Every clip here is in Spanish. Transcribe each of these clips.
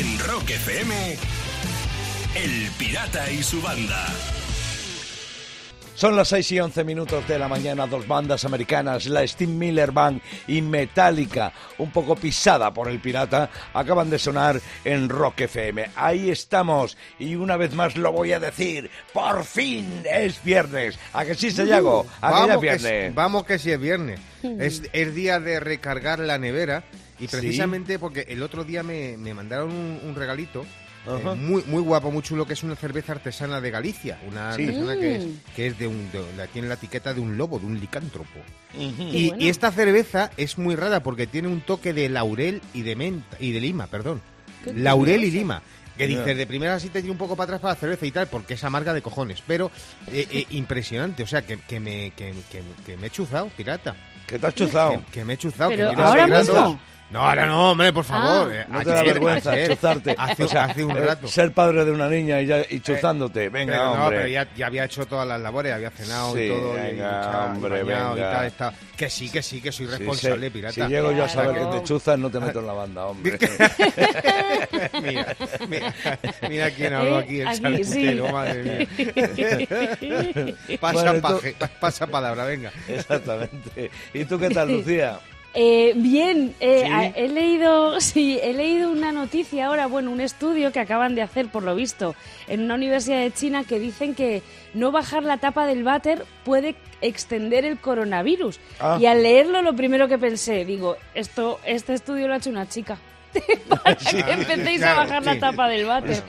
En Rock FM, El Pirata y su banda. Son las 6 y 11 minutos de la mañana, dos bandas americanas, la Steve Miller Band y Metallica, un poco pisada por el pirata, acaban de sonar en Rock FM. Ahí estamos, y una vez más lo voy a decir, por fin es viernes. ¿A que sí, Sayago? ¿A que ya es Vamos que, viernes? sí- vamos que sí es viernes. Es, es día de recargar la nevera y Sí. precisamente porque el otro día me, me mandaron un, un regalito eh, muy, muy guapo, muy chulo, que es una cerveza artesana de Galicia. Una Sí. artesana que es, Mm. que es de un... de- la- tiene la etiqueta de un lobo, de un licántropo. Y, bueno. y esta cerveza es muy rara porque tiene un toque de laurel y de menta y de lima, perdón. Laurel y lima. Que dices, de primera sí te tira un poco para atrás para la cerveza y tal, porque es amarga de cojones. Pero eh, eh, impresionante, o sea, que, que me, que, que- que me he chuzado, pirata. ¿Qué te has chuzado? Que, que me he chuzado. Pero que ahora mismo. No, ahora no, hombre, por favor. Ah. eh, No te da vergüenza ayer. chuzarte. Hace, O sea, hace un eh, rato. Ser padre de una niña y, ya, y chuzándote. Venga, Pero no, hombre. pero ya, ya había hecho todas las labores, había cenado Sí, y todo, y venga, duchado, y hombre, y venga. tal, está- Que sí, que sí, que soy responsable, pirata. Si llego yo a saber Claro. que te chuzas, no te meto en la banda, hombre. mira, mira, mira quién habló Eh, aquí, el aquí, madre mía. Pasa, Bueno, tú- paje- pasa palabra, venga. Exactamente. ¿Y tú qué tal, Lucía? Eh, bien, eh, he leído, sí, he leído una noticia ahora, bueno, un estudio que acaban de hacer, por lo visto, en una universidad de China que dicen que no bajar la tapa del váter puede extender el coronavirus. Ah. Y al leerlo, lo primero que pensé, digo, esto, este estudio lo ha hecho una chica. Para que empecéis claro, a bajar la sí. tapa del váter.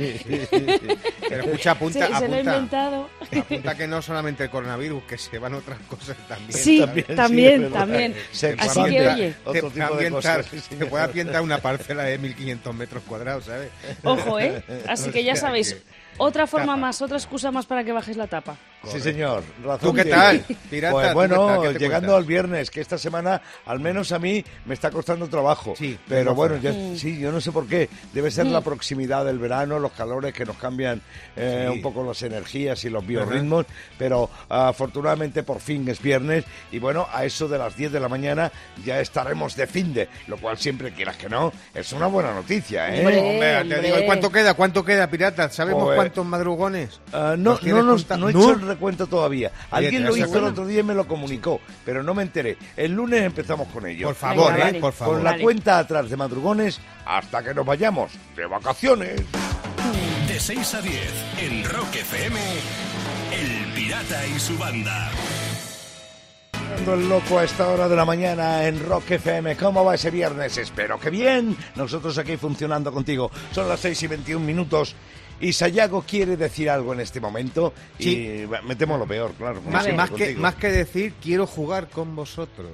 Pero escucha, apunta, se, se lo he apunta, inventado. apunta que no solamente el coronavirus, que se van otras cosas también. Sí, También, sí, también. Se Así que, oye, otro te, tipo puede de ambientar, cosas, sí, te señor. puede ambientar una parcela de 1500 metros cuadrados, ¿sabes? Ojo, ¿eh? Así que ya sabéis, que- otra forma Tapa. más, otra excusa más para que bajéis la tapa. Sí, señor. Razón ¿Tú qué tal, pirata? Pues ¿Tú bueno, qué tal? ¿Qué te llegando cuentas? al viernes, que esta semana, al menos a mí, me está costando trabajo. Sí, pero bueno, ya- Mm. sí, yo no sé por qué. Debe ser la proximidad del verano, los calores que nos cambian eh, Sí. un poco las energías y los biorritmos. Pero afortunadamente por fin es viernes y bueno, a eso de las 10 de la mañana ya estaremos de fin de, lo cual siempre quieras que no, es una buena noticia, ¿eh? Hombre. Hombre, te hombre. digo, ¿y cuánto queda? ¿Cuánto queda, pirata? ¿Sabemos Joder. Cuántos madrugones? Ah, no, ¿Los tienes no, nos- no he hecho el recuento todavía. Alguien lo hizo el otro día y me lo comunicó, pero no me enteré. El lunes empezamos con ello. Por favor, Venga, ¿eh? vale. Por favor. Con la Vale. cuenta atrás de madrugones hasta que nos vayamos de vacaciones. De 6 a 10 en Rock FM, El Pirata y su banda. El loco a esta hora de la mañana en Rock FM. ¿Cómo va ese viernes? Espero que bien. Nosotros aquí funcionando contigo. Son las 6 y 21 minutos. Y Sayago quiere decir algo en este momento. Sí. Y metemos lo peor, claro. que, más que decir, quiero jugar con vosotros.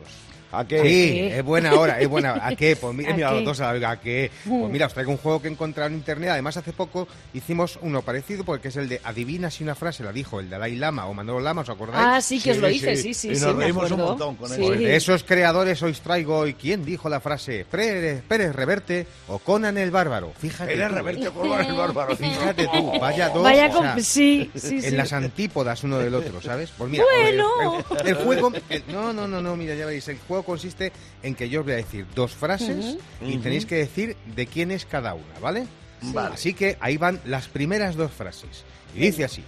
¿A qué? Sí, qué? es buena hora, es buena hora. ¿A qué? Pues mira, ¿A mira, qué? los dos a la- ¿a qué? Pues mira, os traigo un juego que he encontrado en internet. Además, hace poco hicimos uno parecido, porque es el de adivina si una frase la dijo el Dalai Lama o Manolo Lama, ¿os acordáis? Ah, sí, que os lo Sí, hice, sí. sí, sí, nos reímos un montón con eso. Pues de esos creadores os traigo hoy quién dijo la frase Pérez, Pérez Reverte o Conan el Bárbaro. Fíjate. Era tú, Reverte ¿eh? Corban el bárbaro. Fíjate tú, vaya dos. Vaya o con... sea, Sí, sí, sí. en las antípodas uno del otro, ¿sabes? Pues mira, Bueno. el, el- el juego, el- no, no, no, no, mira, ya veis, el juego consiste en que yo os voy a decir dos frases y tenéis que decir de quién es cada una, ¿vale? Vale. Así que ahí van las primeras dos frases. Y dice así.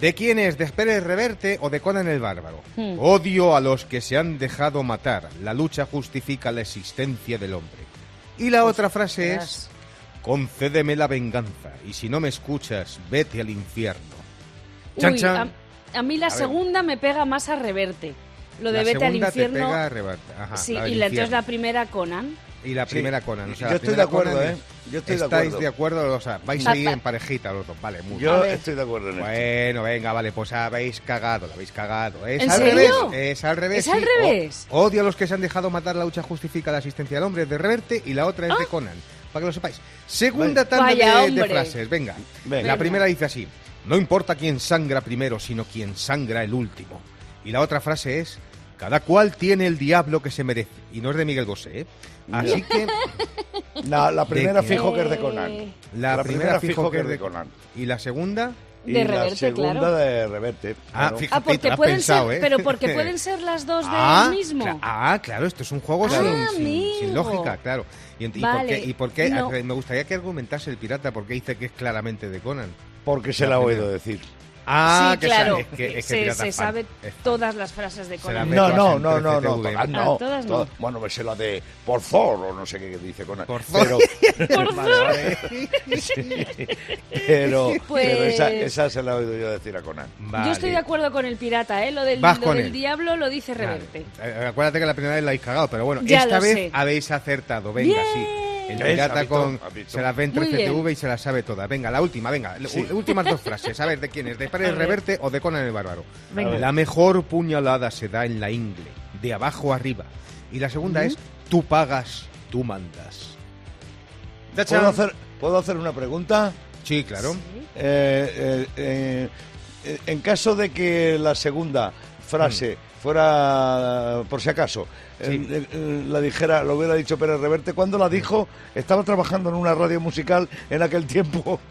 ¿De quién es? ¿De Pérez Reverte o de Conan el Bárbaro? Hmm. Odio a los que se han dejado matar. La lucha justifica la existencia del hombre. Y la otra frase es... Concédeme la venganza y si no me escuchas, vete al infierno. Chan, Uy, chan. A, a mí la segunda me pega más a reverte. Lo de la vete al infierno. te pega. Ajá, sí, la y la, entonces la primera Conan. Y la Sí. primera Conan. o sea, Yo estoy de acuerdo, Conan ¿eh? Yo estoy de ¿Estáis acuerdo. de acuerdo? O sea, vais a ir en parejita los dos. Vale, muy. Yo estoy de acuerdo en esto. Bueno, venga, vale, pues habéis cagado, lo habéis cagado. Es ¿En al serio? revés. Es al revés. ¿Es al sí. revés? O- odio a los que se han dejado matar, la lucha justifica la asistencia del hombre, es de Reverte, y la otra es de Conan. Para que lo sepáis. Segunda tanda de- de, frases, venga. Venga. La primera dice así: No importa quién sangra primero, sino quién sangra el último. Y la otra frase es: Cada cual tiene el diablo que se merece. Y no es de Miguel Bosé, ¿eh? Así que La, la primera ¿De fijo que es de Conan. Eh, la, La primera fijo que es de Conan. Y la segunda, y De la Reverte, segunda claro. de Reverte. Ah, claro. fíjate, Ah, te porque lo has pueden pensado, ser, ¿eh? pero porque pueden ser las dos Ah, del mismo. cla- ah, claro, esto es un juego Ah, sin, sin- sin amigo. lógica, claro. ¿Y, y Vale, por qué? y por qué? no. Me gustaría que argumentase el pirata porque dice que es claramente de Conan. Porque se La la ha primera. oído decir. Ah, sí, que claro. sabe- es que, es que se sabe todas las frases de Conan. No, no, no, no, no, 13TV. todas no. Ah, todas no. bueno, me sé la de por favor, o no sé qué dice con Por favor. Pero, Por Vale. Sí. pero, Pues- pero esa, esa se la he oído yo decir a Conan. Vale. Yo estoy de acuerdo con el pirata, ¿eh? Lo del, Vas lo con del él. diablo lo dice. Reverte. Eh, Acuérdate que la primera vez la habéis cagado, pero bueno, Ya esta vez sé. habéis acertado. Venga, Bien. sí. Se las ve en Muy 13TV bien. y se las sabe todas. Venga, la última, venga. Sí. Últimas dos frases. A ver, ¿de quién es? ¿De Pérez. Reverte o de Conan el Bárbaro? Venga. La mejor puñalada se da en la ingle, de abajo arriba. Y la segunda es, tú pagas, tú mandas. ¡Tachán! ¿Puedo hacer, ¿Puedo hacer una pregunta? Sí, claro. Eh, eh, eh, en caso de que la segunda frase Mm. fuera, por si acaso, eh, eh, eh, la dijera, lo hubiera dicho Pérez Reverte, cuando la dijo, estaba trabajando en una radio musical en aquel tiempo.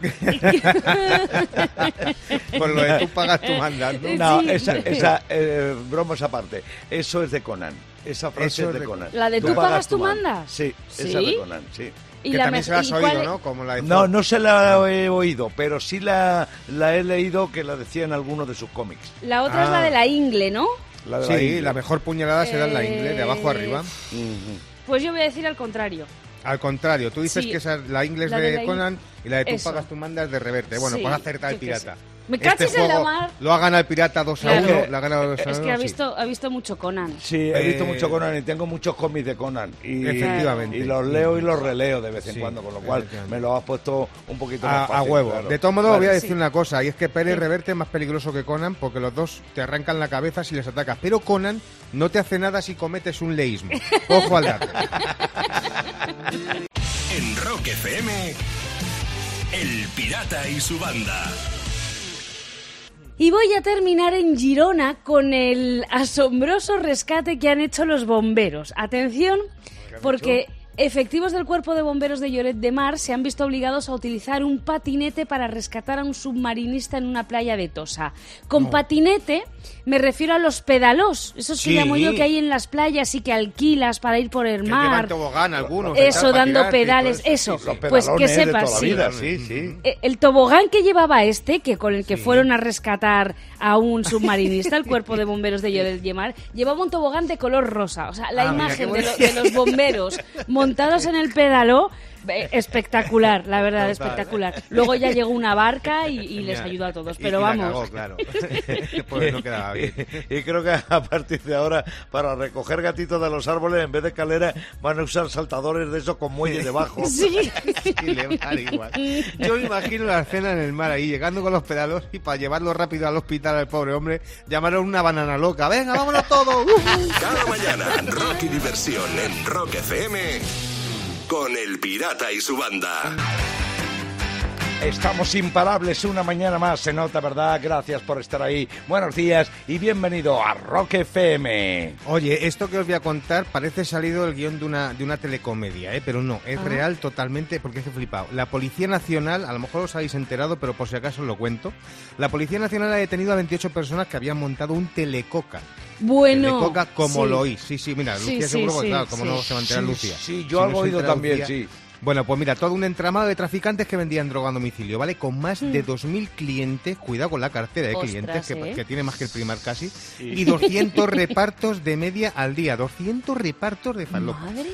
Por lo de tú pagas, tú mandas, ¿no? No, Sí. esa, esa eh, bromas aparte. Eso es de Conan. Esa frase Eso es de Conan. La de tú pagas, tú man- mandas. Sí, ¿Sí? esa es de Conan, sí. Y que la también se la has ¿y oído, cuál- ¿no? Como la de No, no se la he oído, pero sí la, la he leído que la decía en alguno de sus cómics. La otra es la Ah. de la ingle, ¿no? La de Sí, ingle. la mejor puñalada se da en la ingle, de abajo Eh, arriba. Ujú. Pues yo voy a decir al contrario. Al contrario, tú dices Sí. que esa es la inglés La de, de la Conan y la de tú Eso. pagas, tú mandas de reverte. Bueno, Sí, pues acerta el pirata. Me caches en la juego mar. Lo ha ganado el pirata 2 a Claro. 1. Lo ha ganado 2 a 1. Es que ha visto, ha visto mucho Conan. Sí, he visto Eh, mucho Conan y tengo muchos cómics de Conan. Y, Efectivamente. Y los leo y los releo de vez en Sí, cuando, con lo cual me lo has puesto un poquito más A, huevo. claro. De todo modo, Vale. voy a decir Sí. una cosa, y es que Pérez. Reverte es más peligroso que Conan porque los dos te arrancan la cabeza si les atacas. Pero Conan no te hace nada si cometes un leísmo. Ojo al dato. En Rock FM, El Pirata y su banda. Y voy a terminar en Girona con el asombroso rescate que han hecho los bomberos. Atención, porque efectivos del Cuerpo de Bomberos de Lloret de Mar se han visto obligados a utilizar un patinete para rescatar a un submarinista en una playa de Tosa. Con patinete me refiero a los pedalos, esos Sí. que llamo yo que hay en las playas y que alquilas para ir por el Que mar. tobogán algunos. Eso, dando pedales, eso. eso. Pues que sepas. Eh, El tobogán que llevaba este, que con el que fueron a rescatar a un submarinista, el cuerpo de bomberos de Lloret de Mar, llevaba un tobogán de color rosa. O sea, la Ah, imagen de, lo- de los bomberos montados en el pédalo, eh, espectacular, la verdad, Total. espectacular. Luego ya llegó una barca y, y les ayudó a todos. Y- Pero y vamos. cagó, claro. pues no quedaba bien. Y creo que a partir de ahora, para recoger gatitos de los árboles, en vez de escalera, van a usar saltadores de esos con muelle debajo. Sí. Sí, le va a dar igual. Yo me imagino la escena en el mar ahí, llegando con los pedalos y para llevarlo rápido al hospital al pobre hombre, llamaron una banana loca. Venga, vámonos todos. Cada mañana, rock y diversión en Rock FM con El Pirata y su banda. Estamos imparables una mañana más, se nota, ¿verdad? Gracias por estar ahí. Buenos días y bienvenido a Rock FM. Oye, esto que os voy a contar parece salido del guion de una, de una telecomedia, ¿eh? pero no, es real totalmente porque es flipado. La Policía Nacional, a lo mejor os habéis enterado, pero por si acaso os lo cuento, la Policía Nacional ha detenido a 28 personas que habían montado un telecoca. Bueno. como sí. lo oís. Sí, sí, mira, Lucía sí, seguro, sí, claro, como sí. no se va a enterar Sí, Lucía. sí, yo Si algo he oído también, Lucía- sí. Bueno, pues mira, todo un entramado de traficantes que vendían droga a domicilio, ¿vale? Con más Mm. de 2.000 clientes, cuidado con la cartera de Ostras, clientes, que, ¿eh? que tiene más que el primar casi, y 200 repartos de media al día, 200 repartos de. Madre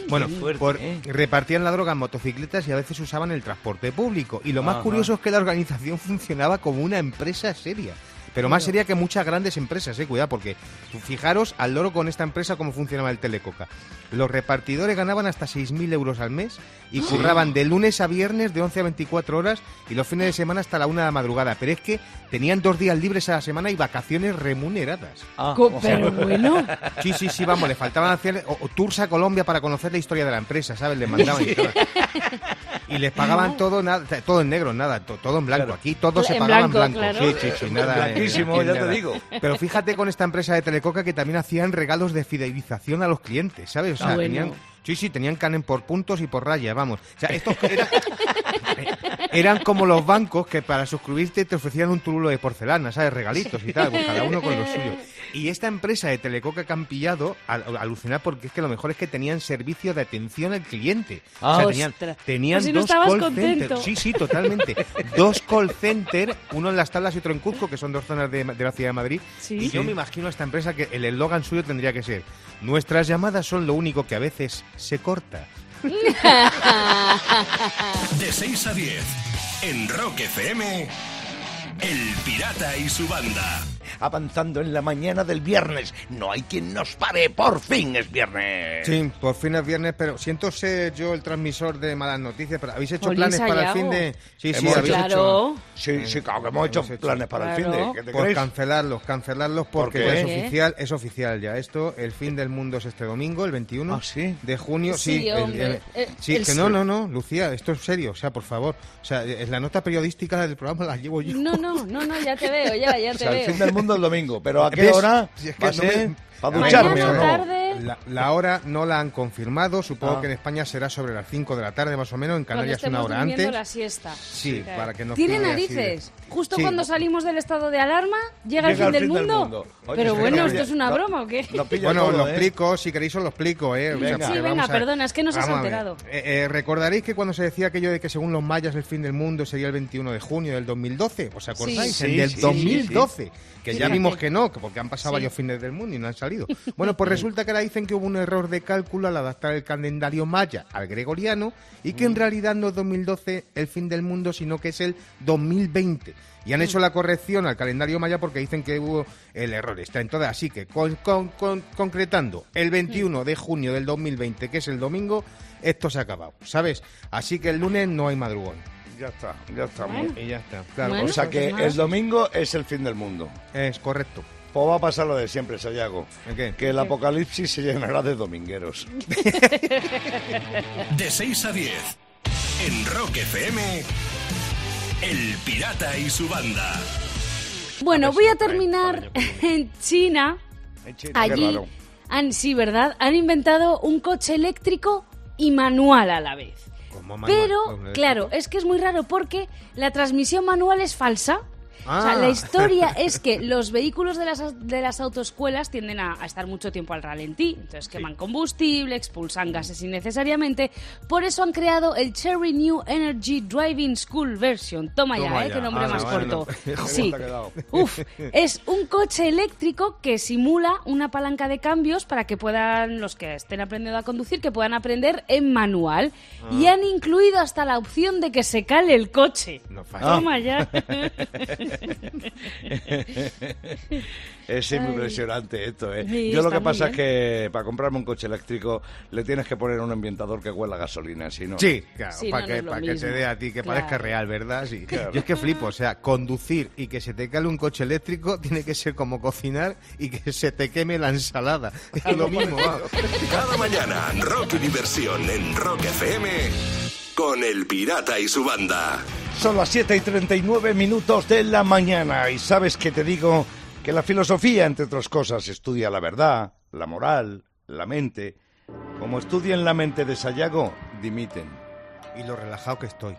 Bueno, mía. fuerte, por- ¿eh? repartían la droga en motocicletas y a veces usaban el transporte público. Y lo más Ajá. curioso es que la organización funcionaba como una empresa seria. Pero más seria que muchas grandes empresas, eh, cuidado, porque fijaros al loro con esta empresa cómo funcionaba el Telecoca. Los repartidores ganaban hasta 6.000 euros al mes y curraban de lunes a viernes de 11 a 24 horas y los fines de semana hasta la una de la madrugada. Pero es que tenían dos días libres a la semana y vacaciones remuneradas. Ah, o sea, Pero bueno. Sí, sí, sí, vamos, le faltaban hacer o, o tours a Colombia para conocer la historia de la empresa, ¿sabes? Les mandaban y todo. Y les pagaban todo, nada, todo en negro, nada, to- todo en blanco. Claro. Aquí todo se pagaba en blanco, blanco. claro. Sí, sí, sí, nada. eh, Aquí ya te digo. Pero fíjate con esta empresa de Telecoca que también hacían regalos de fidelización a los clientes, ¿sabes? O sea, Ah, bueno. tenían. Sí, sí, tenían canen por puntos y por rayas, vamos. O sea, esto era. eran como los bancos que para suscribirte te ofrecían un túmulo de porcelana, ¿sabes? Regalitos y tal, pues cada uno con lo suyo. Y esta empresa de Telecoca que han pillado, al, alucinar porque es que lo mejor es que tenían servicio de atención al cliente. Ah. o sea, tenían, Ostras. tenían Pues si no dos call centers. Sí, sí, totalmente. dos call centers, uno en Las Tablas y otro en Cuzco, que son dos zonas de, de la ciudad de Madrid. Sí. Y yo me imagino a esta empresa que el eslogan suyo tendría que ser: Nuestras llamadas son lo único que a veces se corta. De 6 a 10, en Rock FM, El Pirata y su banda. Avanzando en la mañana del viernes. No hay quien nos pare. Por fin es viernes. Sí, por fin es viernes, pero siento ser yo el transmisor de malas noticias, pero ¿habéis hecho planes para el fin de...? Sí, sí, habéis hecho- hecho... Claro. Sí, sí, claro que hemos hecho Hemos hecho. planes para el fin Claro. de. ¿Qué te Pues crees? cancelarlos, cancelarlos porque ¿Por ya qué? es oficial, es oficial ya esto. El fin del mundo es este domingo, el 21 ¿Ah, sí? de junio. Sí, Sí, el- hombre. el- Eh, sí, el- que no, no, no, Lucía, esto es serio, o sea, por favor. O sea, es la nota periodística del programa la llevo yo. No, no, no, no, ya te veo, ya, ya O te sea, el veo. fin del mundo el domingo. Pero ¿a qué ¿Ves? hora? Si es que va a no ser me- para ducharme o no? tarde. La, la hora no la han confirmado, supongo Ah. que en España será sobre las 5 de la tarde más o menos, en Cuando Canarias una hora durmiendo antes. la siesta. Sí, para que no ¿Tiene pille así de- narices? Justo Sí. cuando salimos del estado de alarma, llega, el fin del mundo. Oye, Pero bueno, no, ¿esto es una no- broma o qué? Bueno, todo, lo ¿eh? explico, si queréis os lo explico, ¿eh? O sea, Venga. Sí, venga, vamos a- perdona, es que no se enterado. Eh, eh, ¿Recordaréis que cuando se decía aquello de que según los mayas el fin del mundo sería el 21 de junio del 2012? ¿Os acordáis? Sí. el del sí, sí, 2012. Que ya vimos que no, que porque han pasado Sí. varios fines del mundo y no han salido. Bueno, pues resulta que ahora dicen que hubo un error de cálculo al adaptar el calendario maya al gregoriano y que en realidad no es 2012 el fin del mundo, sino que es el 2020. Y han hecho la corrección al calendario maya porque dicen que hubo el error. Está entonces, así que con- con- con- concretando el 21 de junio del 2020, que es el domingo, esto se ha acabado, ¿sabes? Así que el lunes no hay madrugón. Ya está, ya estamos. Bueno. Y ya está. Claro, Bueno. O sea que pues nada. el domingo es el fin del mundo. es correcto. Pues va a pasar lo de siempre, Sayago. ¿El qué? Que el apocalipsis se llenará de domingueros. De 6 a 10, en Rock FM, El Pirata y su banda. Bueno, voy a terminar en China. En China, qué Allí, raro. han, sí, ¿verdad? Han inventado un coche eléctrico y manual a la vez. Como manual, Pero, claro, es que es muy raro porque la transmisión manual es falsa. O sea, Ah. la historia es que los vehículos de las, de las autoescuelas tienden a, a estar mucho tiempo al ralentí. Entonces queman combustible, expulsan gases innecesariamente. Por eso han creado el Cherry New Energy Driving School Version. Toma, Toma ya, ¿eh? Qué nombre Ala, más corto. Sí. Uf, es un coche eléctrico que simula una palanca de cambios para que puedan, los que estén aprendiendo a conducir, que puedan aprender en manual. Y Ah. han incluido hasta la opción de que se cale el coche. No. Toma ya. Es impresionante esto, ¿eh? Sí, Yo lo que pasa es que para comprarme un coche eléctrico le tienes que poner un ambientador que huela a gasolina, si no... Sí, claro, Sí, para no, que, no para que te dé a ti, que Claro. parezca real, ¿verdad? Sí. Yo es que flipo, o sea, conducir y que se te cale un coche eléctrico tiene que ser como cocinar y que se te queme la ensalada. Es lo mismo, va. Cada mañana, rock y diversión en Rock FM, con El Pirata y su banda. Son las 7 y 39 minutos de la mañana y sabes que te digo que la filosofía, entre otras cosas, estudia la verdad, la moral, la mente. Como estudian la mente de Sayago, dimiten. Y lo relajado que estoy.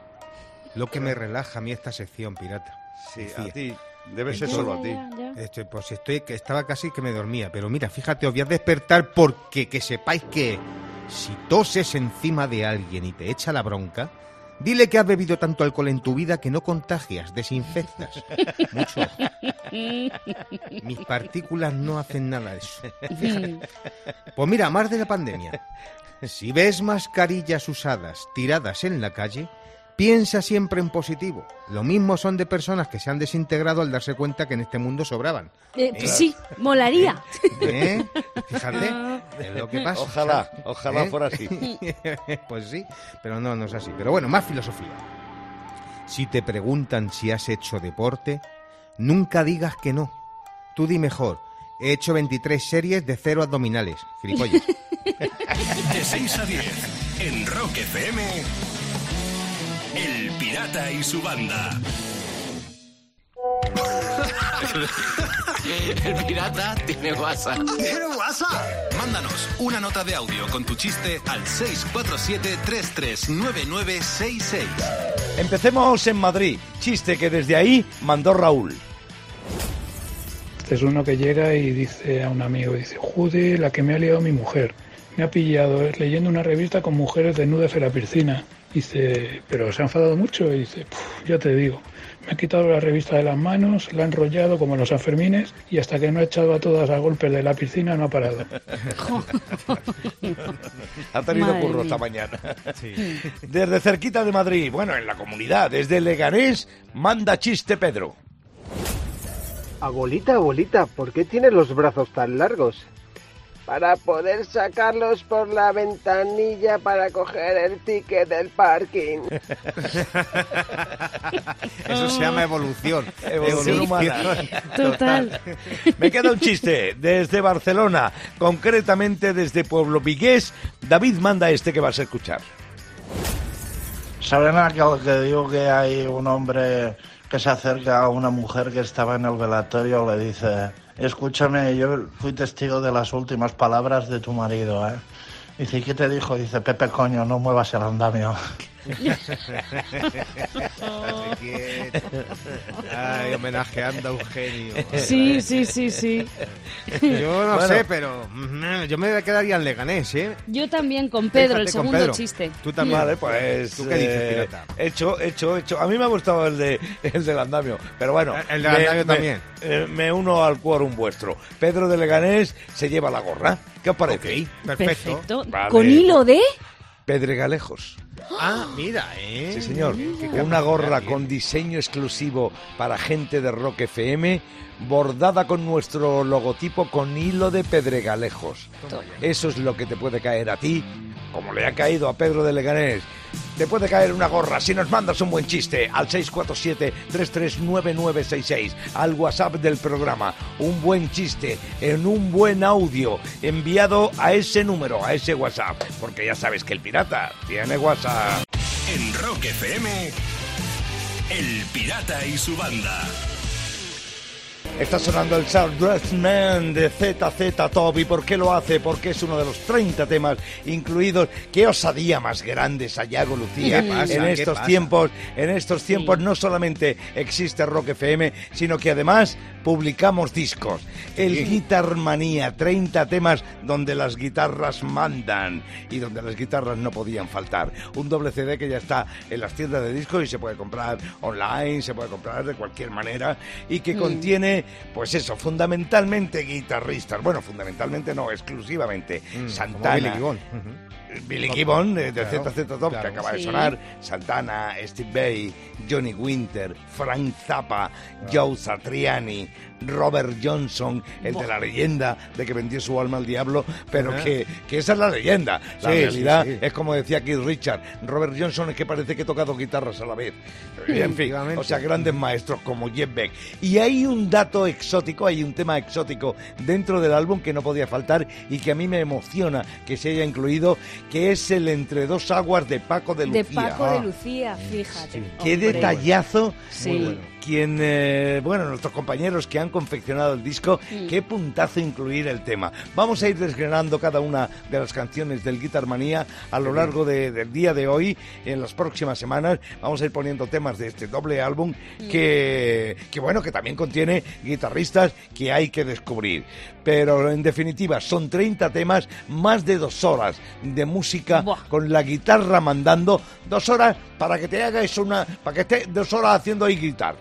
Lo que me relaja a mí esta sección, pirata. Sí, a ti. Debe ser solo a ti. Este, pues estoy que estaba casi que me dormía, pero mira, fíjate, os voy a despertar porque que sepáis que si toses encima de alguien y te echa la bronca, dile que has bebido tanto alcohol en tu vida que no contagias, desinfectas. Mucho. Mis partículas no hacen nada de eso. Pues mira, más de la pandemia. Si ves mascarillas usadas tiradas en la calle, piensa siempre en positivo. Lo mismo son de personas que se han desintegrado al darse cuenta que en este mundo sobraban. Eh, pues sí, molaría. ¿Eh? Fíjate, es lo que pasa. Ojalá, ojalá ¿Eh? fuera así. pues sí, pero no, no es así. Pero bueno, más filosofía. Si te preguntan si has hecho deporte, nunca digas que no. Tú di mejor. He hecho 23 series de cero abdominales. Gilipollas. De 6 a 10, en Rock FM, El Pirata y su banda. El pirata tiene WhatsApp. ¿Tiene pasa? Mándanos una nota de audio con tu chiste al 647-339966. Empecemos en Madrid. Chiste que desde ahí mandó Raúl. Este es uno que llega y dice a un amigo, dice, Jude, la que me ha liado mi mujer. Me ha pillado es leyendo una revista con mujeres desnudas en la piscina. Dice, pero se ha enfadado mucho. Y dice, ya te digo, me ha quitado la revista de las manos, la ha enrollado como los Sanfermines y hasta que no ha echado a todas a golpes de la piscina no ha parado. ha tenido Madre curro mía. esta mañana. Desde cerquita de Madrid, bueno, en la comunidad, desde Leganés, manda chiste Pedro. Abuelita, abuelita, ¿por qué tiene los brazos tan largos? Para poder sacarlos por la ventanilla para coger el ticket del parking. Eso se llama evolución. Evolución humana. Total. Me queda un chiste desde Barcelona, concretamente desde Pueblo Vigués. David manda este que vas a escuchar. ¿Saben aquel que digo que hay un hombre que se acerca a una mujer que estaba en el velatorio? Le dice, escúchame, yo fui testigo de las últimas palabras de tu marido, ¿eh? Dice, ¿y qué te dijo? Dice, Pepe, coño, no muevas el andamio. Ay, homenajeando a Eugenio. Sí, sí, sí, sí. Yo no Bueno. sé, pero mm, yo me quedaría en Leganés, ¿eh? Yo también con Pedro, el Fíjate con segundo Pedro. chiste. Tú también. Vale, pues. ¿Tú qué dices, eh, pirata? hecho, hecho, hecho. A mí me ha gustado el, de, el del andamio, pero bueno. El del me- andamio me- también. eh, me uno al quórum vuestro. Pedro de Leganés se lleva la gorra. ¿Qué os parece? perfecto. Perfecto. Vale. ¿Con hilo de? Pedregalejos. Ah, mira, ¿eh? Sí, señor. Una gorra con diseño exclusivo para gente de Rock FM, bordada con nuestro logotipo con hilo de pedregalejos. Eso es lo que te puede caer a ti, como le ha caído a Pedro de Leganés. Te puede caer una gorra si nos mandas un buen chiste al 647-339966, al WhatsApp del programa. Un buen chiste en un buen audio enviado a ese número, a ese WhatsApp. Porque ya sabes que el pirata tiene WhatsApp. En Rock FM, El Pirata y su banda. Está sonando el Southwest Man de ZZ Top. ¿Y por qué lo hace? Porque es uno de los 30 temas incluidos. ¡Qué osadía más grande, Sayago Lucía! En ¿Qué estos tiempos, en estos tiempos no solamente existe Rock FM, sino que además publicamos discos. El Guitar Manía, 30 temas donde las guitarras mandan y donde las guitarras no podían faltar. Un doble CD que ya está en las tiendas de discos y se puede comprar online, se puede comprar de cualquier manera y que Mm. contiene, pues eso, fundamentalmente guitarristas. Bueno, fundamentalmente no, exclusivamente. Mm, Santana. Billy Gibbon. Billy Gibbon de, de Claro, ZZ Top, claro. que acaba de sonar, Santana, Steve Bay, Johnny Winter, Frank Zappa, Joe Satriani, Robert Johnson, el de la leyenda de que vendió su alma al diablo, pero que, que esa es la leyenda. La Sí, realidad sí. es como decía Keith Richard, Robert Johnson es que parece que toca dos guitarras a la vez. En fin, o sea, grandes maestros como Jeff Beck. Y hay un dato exótico, hay un tema exótico dentro del álbum que no podía faltar y que a mí me emociona que se haya incluido, que es el Entre dos aguas de Paco de De Lucía. Paco Ah, de Lucía, fíjate. Qué Hombre. detallazo. Sí. Muy bueno. Quien, eh, bueno, nuestros compañeros que han confeccionado el disco, qué puntazo incluir el tema. Vamos a ir desgranando cada una de las canciones del Guitar Manía a lo largo de- del día de hoy, en las próximas semanas. Vamos a ir poniendo temas de este doble álbum que, que, bueno, que también contiene guitarristas que hay que descubrir. Pero en definitiva, son 30 temas, más de dos horas de música con la guitarra mandando, dos horas para que te hagas una, para que estés dos horas haciendo ahí guitar.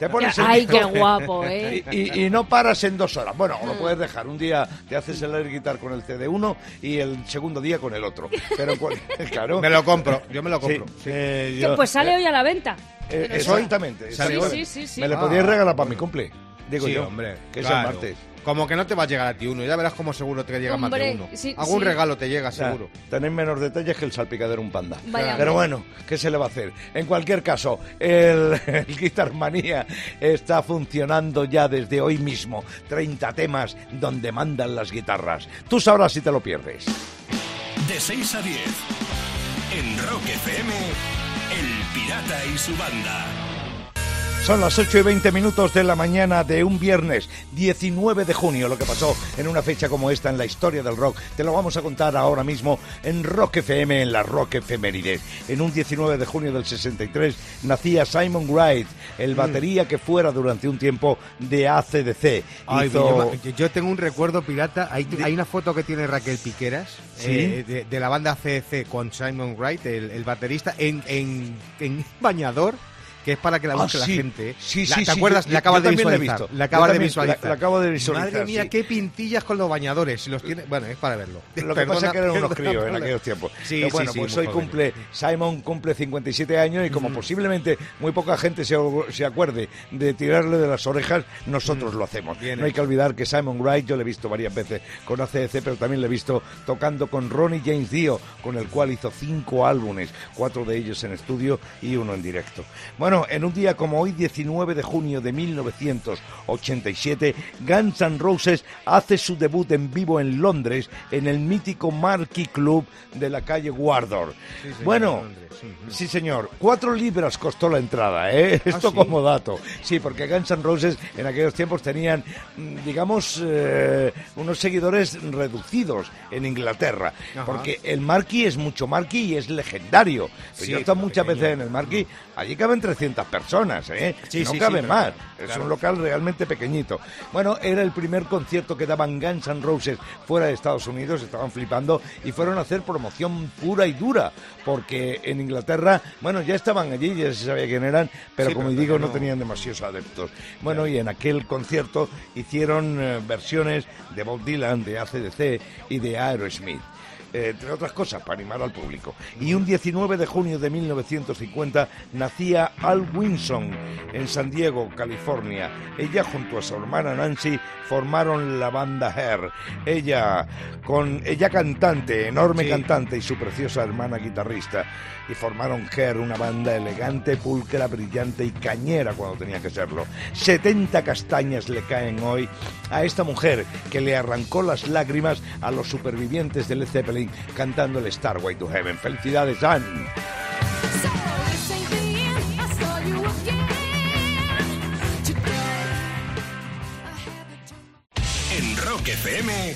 Te pones el Ay, qué guapo, ¿eh? y, y- y no paras en dos horas. Bueno, lo puedes dejar. Un día te haces el air guitar con el CD1 y el segundo día con el otro. Pero claro. Me lo compro, yo me lo compro. Sí, eh, yo- Pues sale hoy a la venta. eh, exactamente. Sale Sí, hoy. sí, sí, sí. Me lo Ah, podías regalar para mi cumple. Digo sí, yo. hombre. Que es el martes. Como que no te va a llegar a ti uno, ya verás como seguro te llega más de uno. sí, Algún sí. regalo te llega, O sea, seguro. tenéis menos detalles que el salpicadero un panda. Vaya Pero bueno, ¿qué se le va a hacer? En cualquier caso, el, el Guitar Manía está funcionando ya desde hoy mismo. 30 temas donde mandan las guitarras. Tú sabrás si te lo pierdes. De 6 a 10. En Rock FM, El Pirata y su banda. Son las 8 y 20 minutos de la mañana de un viernes 19 de junio. Lo que pasó en una fecha como esta en la historia del rock, te lo vamos a contar ahora mismo en Rock FM, en la Rock Efemérides. En un 19 de junio del 63 nacía Simon Wright, el batería que fuera durante un tiempo de ACDC. Ay, Hizo- yo, yo tengo un recuerdo pirata. Hay, hay una foto que tiene Raquel Piqueras Sí. eh, de, de la banda CC con Simon Wright, el, el baterista, en, en, en bañador. Que es para que la Ah, busque sí. la gente. Sí, La- sí, ¿Te sí, acuerdas? yo- Le acabas de la visualizar. Le acabas de visualizar. la- la acabo de visualizar, Madre mía, qué pintillas con los bañadores. Los tiene, bueno, es para verlo. Lo que pasa es que eran unos Perdona, críos en aquellos tiempos. Sí, Pero bueno, pues hoy cumple, Simon cumple 57 años y como posiblemente muy poca gente se, se acuerde de tirarle de las orejas, nosotros lo hacemos. Bien no hay que olvidar que Simon Wright yo le he visto varias veces con ACDC, pero también le he visto tocando con Ronnie James Dio, con el cual hizo cinco álbumes, cuatro de ellos en estudio y uno en directo. Bueno, en un día como hoy, 19 de junio de 1987, Guns N' Roses hace su debut en vivo en Londres en el mítico Marquee Club de la calle Wardour. señor, bueno, Londres, sí. señor, cuatro libras costó la entrada, ¿eh? Esto ¿sí? como dato. Sí, porque Guns N' Roses en aquellos tiempos tenían, mm, digamos, eh, unos seguidores reducidos en Inglaterra. Ajá. Porque el Marquee es mucho Marquee y es legendario. Pero Sí, yo he estado muchas pequeño. veces en el Marquee, allí caben 300 personas, ¿eh? Sí, no cabe más. claro, Es un local realmente pequeñito. Bueno, era el primer concierto que daban Guns N' Roses fuera de Estados Unidos, estaban flipando y fueron a hacer promoción pura y dura, porque en Inglaterra, bueno, ya estaban allí, ya se sabía quién eran, pero Sí, como pero digo, no- no tenían demasiados adeptos. Bueno, y en aquel concierto hicieron eh, versiones de Bob Dylan, de ACDC y de Aerosmith. Eh, entre otras cosas, para animar al público. Y un 19 de junio de 1950 nacía Al Winson en San Diego, California. Ella junto a su hermana Nancy formaron la banda Hair. Ella con ella cantante, enorme Sí. cantante y su preciosa hermana guitarrista y formaron Hair, una banda elegante, pulcra, brillante y cañera cuando tenía que serlo. 70 castañas le caen hoy a esta mujer que le arrancó las lágrimas a los supervivientes de Led Zeppelin cantando el Starway to Heaven. Felicidades, Anne. En Rock FM,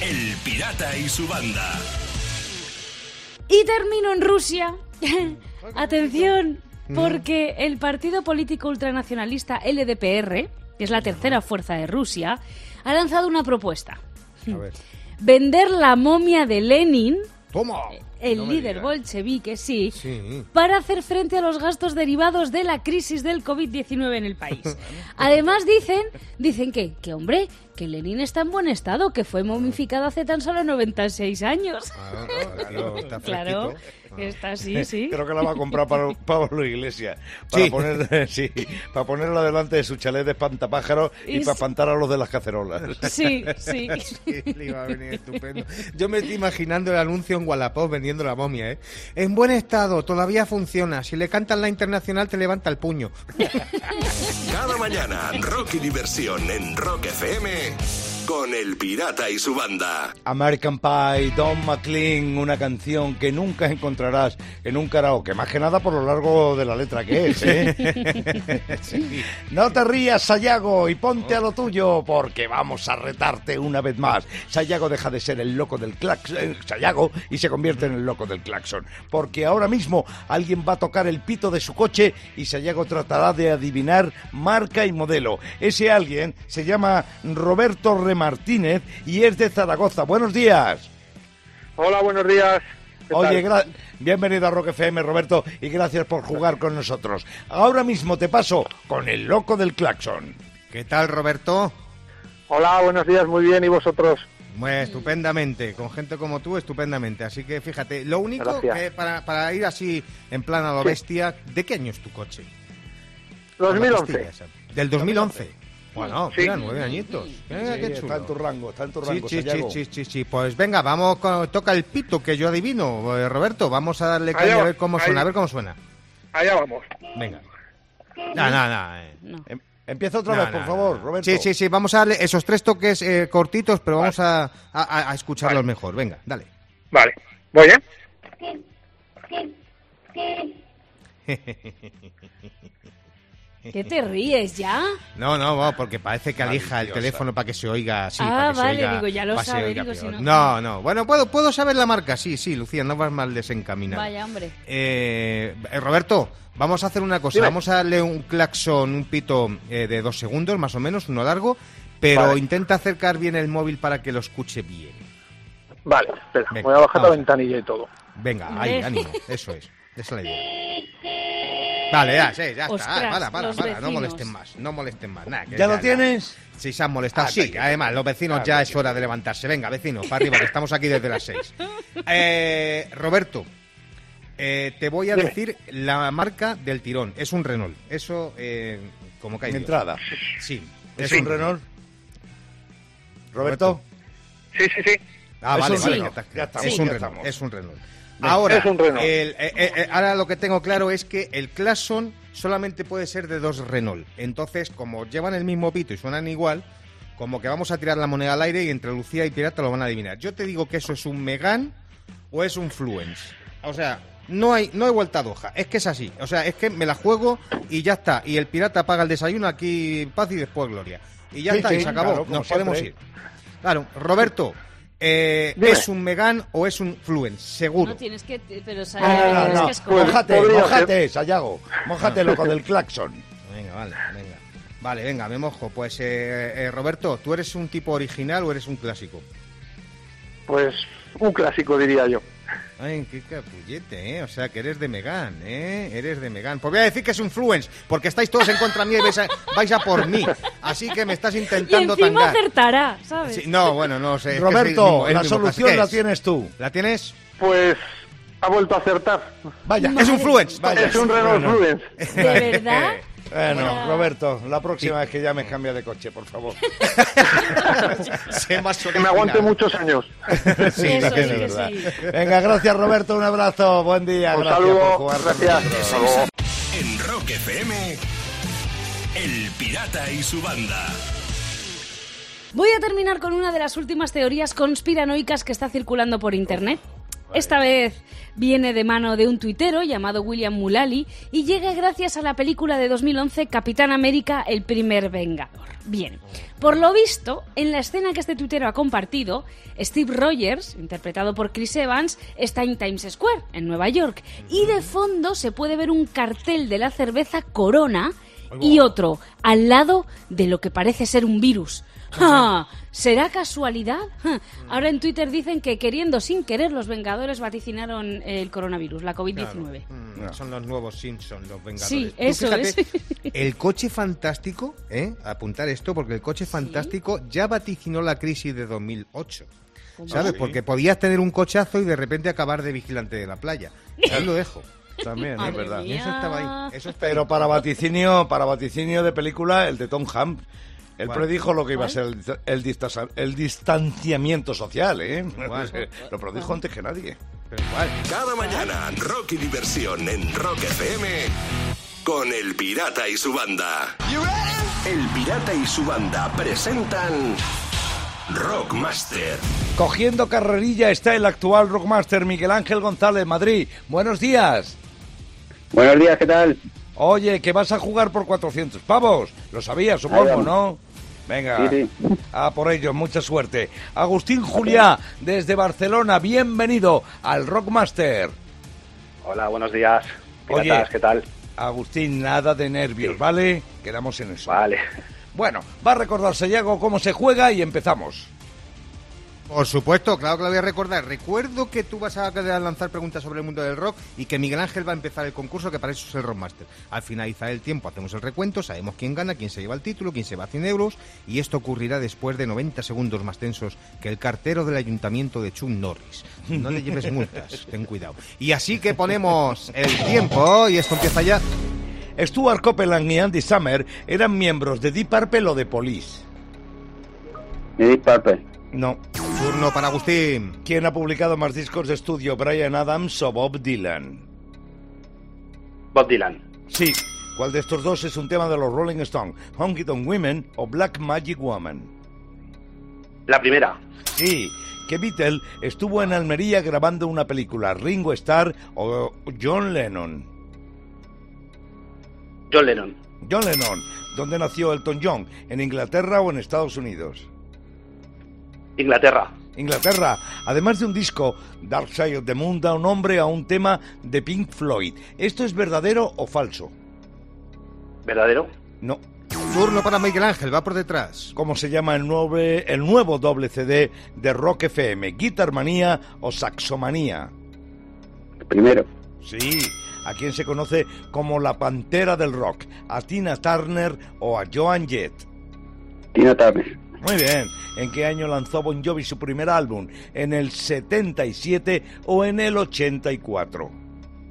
El Pirata y su banda. Y termino en Rusia. Atención, porque el partido político ultranacionalista LDPR, que es la tercera fuerza de Rusia, ha lanzado una propuesta. A ver. Vender la momia de Lenin, ¡Toma! el No líder bolchevique, sí, Sí. para hacer frente a los gastos derivados de la crisis del COVID-19 en el país. Además dicen, dicen que, que hombre, que Lenin está en buen estado, que fue momificado hace tan solo 96 años. Ah, claro, está Claro. está así, sí. Creo que la va a comprar para Pablo Iglesias. Para, Sí. poner, sí, para ponerla delante de su chalet de espantapájaros y, Y para espantar a los de las cacerolas. Sí, sí. Sí, le iba a venir estupendo. Yo me estoy imaginando el anuncio en Wallapop vendiendo la momia, ¿eh? En buen estado, todavía funciona. Si le cantan la internacional, te levanta el puño. Cada mañana, rock y diversión en Rock FM con El Pirata y su banda. American Pie, Don McLean, una canción que nunca encontrarás en un karaoke, más que nada por lo largo de la letra que es, ¿eh? No te rías, Sayago, y ponte a lo tuyo, porque vamos a retarte una vez más. Sayago deja de ser el loco del claxon, Sayago, y se convierte en el loco del claxon, porque ahora mismo alguien va a tocar el pito de su coche y Sayago tratará de adivinar marca y modelo. Ese alguien se llama Roberto Remartínez y es de Zaragoza. Buenos días. Hola, buenos días. ¿Qué Oye, bienvenido a Rock FM, Roberto, y gracias por jugar con nosotros. Ahora mismo te paso con el loco del claxon. ¿Qué tal, Roberto? Hola, buenos días, muy bien, ¿y vosotros? Pues estupendamente, con gente como tú, estupendamente. Así que fíjate, lo único que para, para ir así en plan a lo Sí. bestia, ¿de qué año es tu coche? Con la 2011. pastilla esa. Del 2011. Bueno, Sí. mira, nueve añitos. Venga, Sí, qué está chulo. en tu rango, está en tu Sí, rango, sí, sí, sí, sí, sí. Pues venga, vamos, con, toca el pito que yo adivino, eh, Roberto. Vamos a darle Allá caña a ver cómo ahí. suena, a ver cómo suena. Allá vamos. Venga. No, no, no. eh. No. Em- Empieza otra No, vez, por no, favor, no. Roberto. Sí, sí, sí, vamos a darle esos tres toques eh, cortitos, pero vamos a, a- a- a escucharlos mejor. Venga, dale. Vale, voy, ¿eh? ¿Qué te ríes ya? No, no, no, porque parece que alija el teléfono para que se oiga así. Ah, para que se vale, oiga- digo, ya lo sabe, digo, si no- No, no, bueno, puedo, puedo saber la marca, sí, sí, Lucía, no vas mal desencaminada. Vaya, hombre. Eh, eh, Roberto, vamos a hacer una cosa. Dime. Vamos a darle un claxon, un pito eh, de dos segundos, más o menos, uno largo, pero Vale. intenta acercar bien el móvil para que lo escuche bien. Vale, espera, Venga, voy a bajar la ventanilla y todo. Venga, ahí, ánimo, eso es. Esa es la idea. Vale, ya, sí, ya está. Ostras, Ah, para, para, para, no molesten más, no molesten más. Que ¿Ya lo tienes? Sí, se han molestado. Ah, sí, además, los vecinos Ah, ya es hora de levantarse. Venga, vecinos, para arriba, que estamos aquí desde las seis. Eh, Roberto, eh, te voy a Dime. decir la marca del tirón. Es un Renault. Eso, eh, como cae entrada. Sí. ¿Es un Renault? ¿Roberto? Sí, sí, sí. Ah, vale, vale, ya está. Ya estamos, es ya Renault. estamos. Es un Renault. Ahora, Es un Renault. el- eh, eh, eh, ahora lo que tengo claro es que el Claxon solamente puede ser de dos Renault. Entonces, como llevan el mismo pito y suenan igual, como que vamos a tirar la moneda al aire y entre Lucía y Pirata lo van a adivinar. Yo te digo que eso es un Megan o es un Fluence. O sea, no hay, no hay vuelta de hoja. Es que es así. O sea, es que me la juego y ya está. Y el pirata paga el desayuno aquí, paz y después gloria. Y ya Sí, está, sí, y se acabó. claro, Nos podemos siempre. ir. Claro, Roberto, eh. ¿es un Megan o es un Fluence? Seguro. No tienes que... Pero, Sayago, no, no, tienes no. que escoger. Mójate, Podría mójate, Sayago. Mójatelo con el claxon. Venga, vale, venga. Vale, venga, me mojo. Pues, eh, eh, Roberto, ¿tú eres un tipo original o eres un clásico? Pues un clásico diría yo. Ay, qué capullete, ¿eh? O sea, que eres de Megan, ¿eh? Eres de Megan. Pues voy a decir que es un Fluence, porque estáis todos en contra mía y vais a, vais a por mí. Así que me estás Y intentando encima tangar. acertará, ¿sabes? Sí, no, bueno, no sé. es que es el Roberto, mismo- es el la mismo solución la tienes tú. ¿La tienes? Pues ha vuelto a acertar. Vaya. Es un Fluence. Vaya. Es un Renault Bueno. Fluence. ¿De verdad? Bueno, Hola. Roberto, la próxima vez que llames cambia de coche, por favor. Sé más Que me aguante muchos años. Sí, Eso es sí verdad. sí. Venga, gracias Roberto, un abrazo, buen día, Un gracias saludo, por jugar gracias. En Rock FM, El Pirata y su banda. Voy a terminar con una de las últimas teorías conspiranoicas que está circulando por internet. Esta vez viene de mano de un tuitero llamado William Mulally y llega gracias a la película de 2011 Capitán América, el primer Vengador. Bien, por lo visto, en la escena que este tuitero ha compartido, Steve Rogers, interpretado por Chris Evans, está en Times Square, en Nueva York, y de fondo se puede ver un cartel de la cerveza Corona y otro al lado de lo que parece ser un virus. ¿Será casualidad? Ahora en Twitter dicen que queriendo sin querer los Vengadores vaticinaron el coronavirus, la COVID-19. Mm, Son los nuevos Simpsons, los Vengadores. Sí, Tú eso fíjate, es. El coche fantástico, ¿eh? Apuntar esto, porque el coche fantástico ya vaticinó la crisis de 2008. ¿Sabes? Porque podías tener un cochazo y de repente acabar de vigilante de la playa. Ahí lo dejo. También, es verdad. Y eso estaba ahí. Eso está ahí. Pero para vaticinio, para vaticinio de película, el de Tom Hanks. Él ¿Cuál? predijo lo que iba a ser el, el distasa- el distanciamiento social, ¿eh? ¿Cuál? Lo predijo antes que nadie. Pero. Cada mañana, Rock y Diversión en Rock FM con El Pirata y su banda. El Pirata y su banda presentan Rockmaster. Cogiendo carrerilla está el actual rockmaster Miguel Ángel González, Madrid. Buenos días. Buenos días, ¿qué tal? Oye, que vas a jugar por 400 pavos. Lo sabías, supongo. ¿no? Venga. Sí, Ah, por ello, mucha suerte. Agustín Juliá, desde Barcelona, bienvenido al Rockmaster. Hola, buenos días. Oye. ¿qué tal? Agustín, nada de nervios, ¿vale? Quedamos en eso. Vale. Bueno, va a recordar Sayago cómo se juega y empezamos. Por supuesto, claro que lo voy a recordar. Recuerdo que tú vas a lanzar preguntas sobre el mundo del rock y que Miguel Ángel va a empezar el concurso, que para eso es el Rockmaster. Al finalizar el tiempo hacemos el recuento, sabemos quién gana, quién se lleva el título, quién se va a 100 euros y esto ocurrirá después de 90 segundos más tensos que el cartero del ayuntamiento de Chuck Norris. No le lleves multas, ten cuidado. Y así que ponemos el tiempo y esto empieza ya. Stuart Copeland y Andy Summer eran miembros de Deep Purple o de Police. Deep Purple. No. Turno para Agustín. ¿Quién ha publicado más discos de estudio, Brian Adams o Bob Dylan? Bob Dylan. Sí. ¿Cuál de estos dos es un tema de los Rolling Stones? Honky Tonk Women o Black Magic Woman? La primera. Sí. ¿Qué Beatle estuvo en Almería grabando una película? ¿Ringo Starr o John Lennon? John Lennon. John Lennon. ¿Dónde nació Elton John? ¿En Inglaterra o en Estados Unidos? Inglaterra. Inglaterra, además de un disco, Dark Side of the Moon da un nombre a un tema de Pink Floyd. ¿Esto es verdadero o falso? ¿Verdadero? No. Turno para Miguel Ángel, va por detrás. ¿Cómo se llama el nuevo, el nuevo doble CD de Rock FM? ¿Guitarmanía o Saxomanía? Primero. Sí. ¿A quién se conoce como la pantera del rock? ¿A Tina Turner o a Joan Jett? Tina Turner. Muy bien. ¿En qué año lanzó Bon Jovi su primer álbum? ¿En el 77 o en el 84?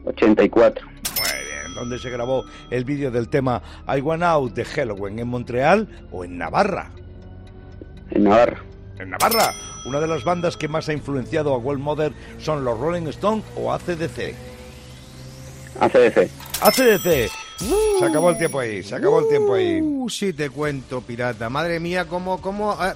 84. Muy bien. ¿Dónde se grabó el vídeo del tema I Want Out de Halloween? ¿En Montreal o en Navarra? En Navarra. En Navarra. Una de las bandas que más ha influenciado a World Mother son los Rolling Stones o ACDC. ACDC. ACDC. Se acabó el tiempo ahí, se acabó el tiempo ahí. Uh, sí te cuento, pirata. Madre mía, cómo, cómo ha,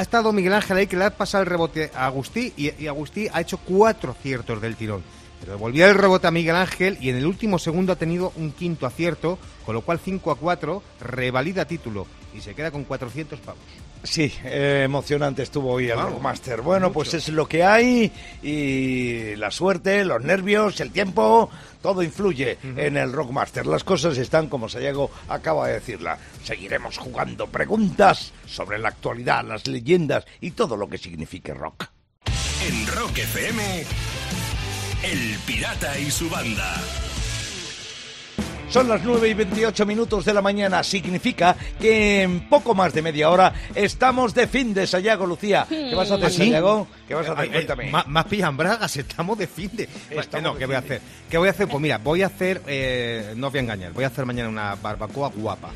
estado Miguel Ángel ahí que le ha pasado el rebote a Agustí y, y Agustí ha hecho cuatro aciertos del tirón. Pero devolvía el rebote a Miguel Ángel y en el último segundo ha tenido un quinto acierto, con lo cual 5 a 4 revalida título y se queda con 400 pavos. Sí, eh, emocionante estuvo hoy el Wow, Rockmaster. Bueno, mucho. pues es lo que hay y la suerte, los nervios, el tiempo, todo influye en el Rockmaster. Las cosas están como Sayago acaba de decirla. Seguiremos jugando preguntas sobre la actualidad, las leyendas y todo lo que signifique rock. En Rock FM, El Pirata y su banda. Son las 9 y 28 minutos de la mañana. Significa que en poco más de media hora estamos de fin de Sayago, Lucía. ¿Qué vas a hacer, ¿Ah, sí? Sayago? ¿Qué vas a hacer? Ay, Cuéntame. Más pillan bragas, estamos de fin de. Estamos no, ¿qué voy a hacer? ¿Qué voy a hacer? Pues mira, voy a hacer. eh, no os voy a engañar, voy a hacer mañana una barbacoa guapa.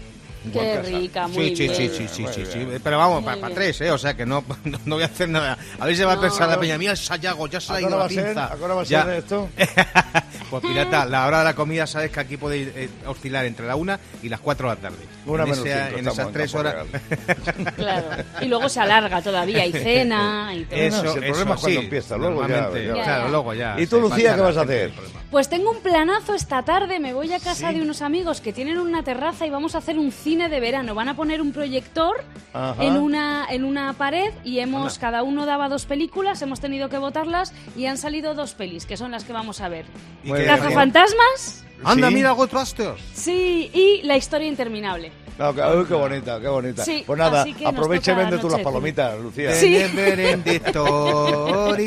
Qué rica, muy Sí, sí, sí, bien. sí, sí, sí, sí. bien. Pero vamos, para tres, ¿eh? O sea que no, no, no voy a hacer nada. A ver si va a pensar la peña. Mira el Sayago, ya se le ¿A ha ido la pinza. ¿A va a Ya. ser esto? Pues pirata, la hora de la comida sabes que aquí podéis eh, oscilar entre la una y las cuatro de la tarde. Una en menos en esas tres horas. Claro. Y luego se alarga todavía, y cena y todo. Eso, No, si el eso, problema es cuando sí, empieza, luego ya- Claro, luego ya. ¿Y tú, Lucía, qué vas a hacer? Pues tengo un planazo esta tarde, me voy a casa de unos amigos que tienen una terraza y vamos a hacer un cine de verano. Van a poner un proyector Ajá. en una, en una pared y hemos, cada uno daba dos películas, hemos tenido que votarlas y han salido dos pelis, que son las que vamos a ver. ¿Y Muy qué- bien. ¿Cazafantasmas? Anda, Sí. mira Ghostbusters. Sí, y La historia interminable. No, que- uy, qué bonita, qué bonita. Sí, pues nada, aprovecha y vende tú las palomitas, Lucía. Sí. Story,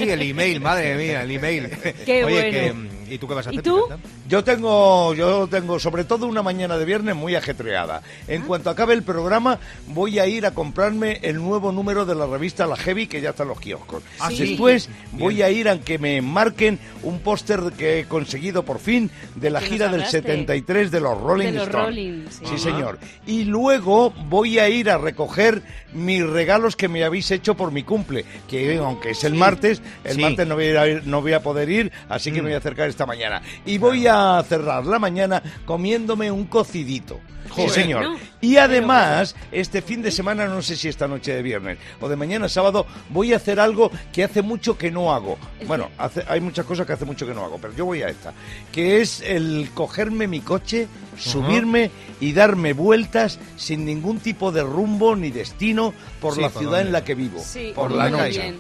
el email, madre mía, el email. Qué Oye, bueno. que, ¿y tú qué vas a ¿Y hacer? tú? pirata? Yo tengo, yo tengo sobre todo una mañana de viernes muy ajetreada. En Ah. cuanto acabe el programa, voy a ir a comprarme el nuevo número de la revista La Heavy que ya está en los kioscos. Ah, sí. Después Bien. voy a ir a que me marquen un póster que he conseguido por fin de la gira del hablaste. 73 de los Rolling De los Stones. Rolling, sí. Señor. Y luego voy a ir a recoger mis regalos que me habéis hecho por mi cumple, que aunque es el martes, el Sí. martes no voy, a ir, no voy a poder ir, así que me voy a acercar esta mañana. Y voy a cerrar la mañana comiéndome un cocidito. Sí, señor. Y además, este fin de semana, no sé si esta noche de viernes o de mañana sábado, voy a hacer algo que hace mucho que no hago. Bueno, hace- hay muchas cosas que hace mucho que no hago, pero yo voy a esta, que es el cogerme mi coche, subirme y darme vueltas sin ningún tipo de rumbo ni destino por Sí, la ciudad en la que vivo, Sí, por la noche.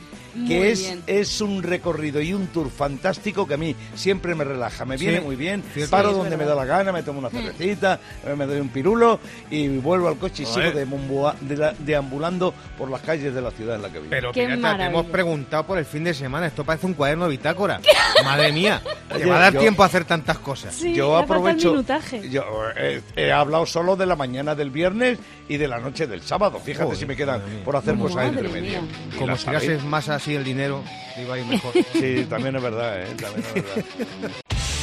Que es, bien. es un recorrido y un tour fantástico que a mí siempre me relaja, me Sí, viene muy bien, cierto. paro donde me da la gana, me tomo una cervecita, eh, me doy un pirulo y vuelvo al coche y sigo deambua- de la- deambulando por las calles de la ciudad en la que vivo. Pero Qué pirata, te hemos preguntado por el fin de semana. Esto parece un cuaderno de bitácora. Madre mía. ¿Te Oye, va a dar yo- tiempo a hacer tantas cosas? Sí, yo aprovecho. Yo eh, he hablado solo de la mañana del viernes y de la noche del sábado. Fíjate Joder, si me quedan por hacer cosas entre medio. Como las si haces más así el dinero, iba a ir mejor. Sí, también es verdad, ¿eh? También es verdad.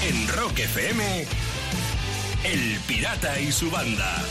En Rock FM, El Pirata y su banda.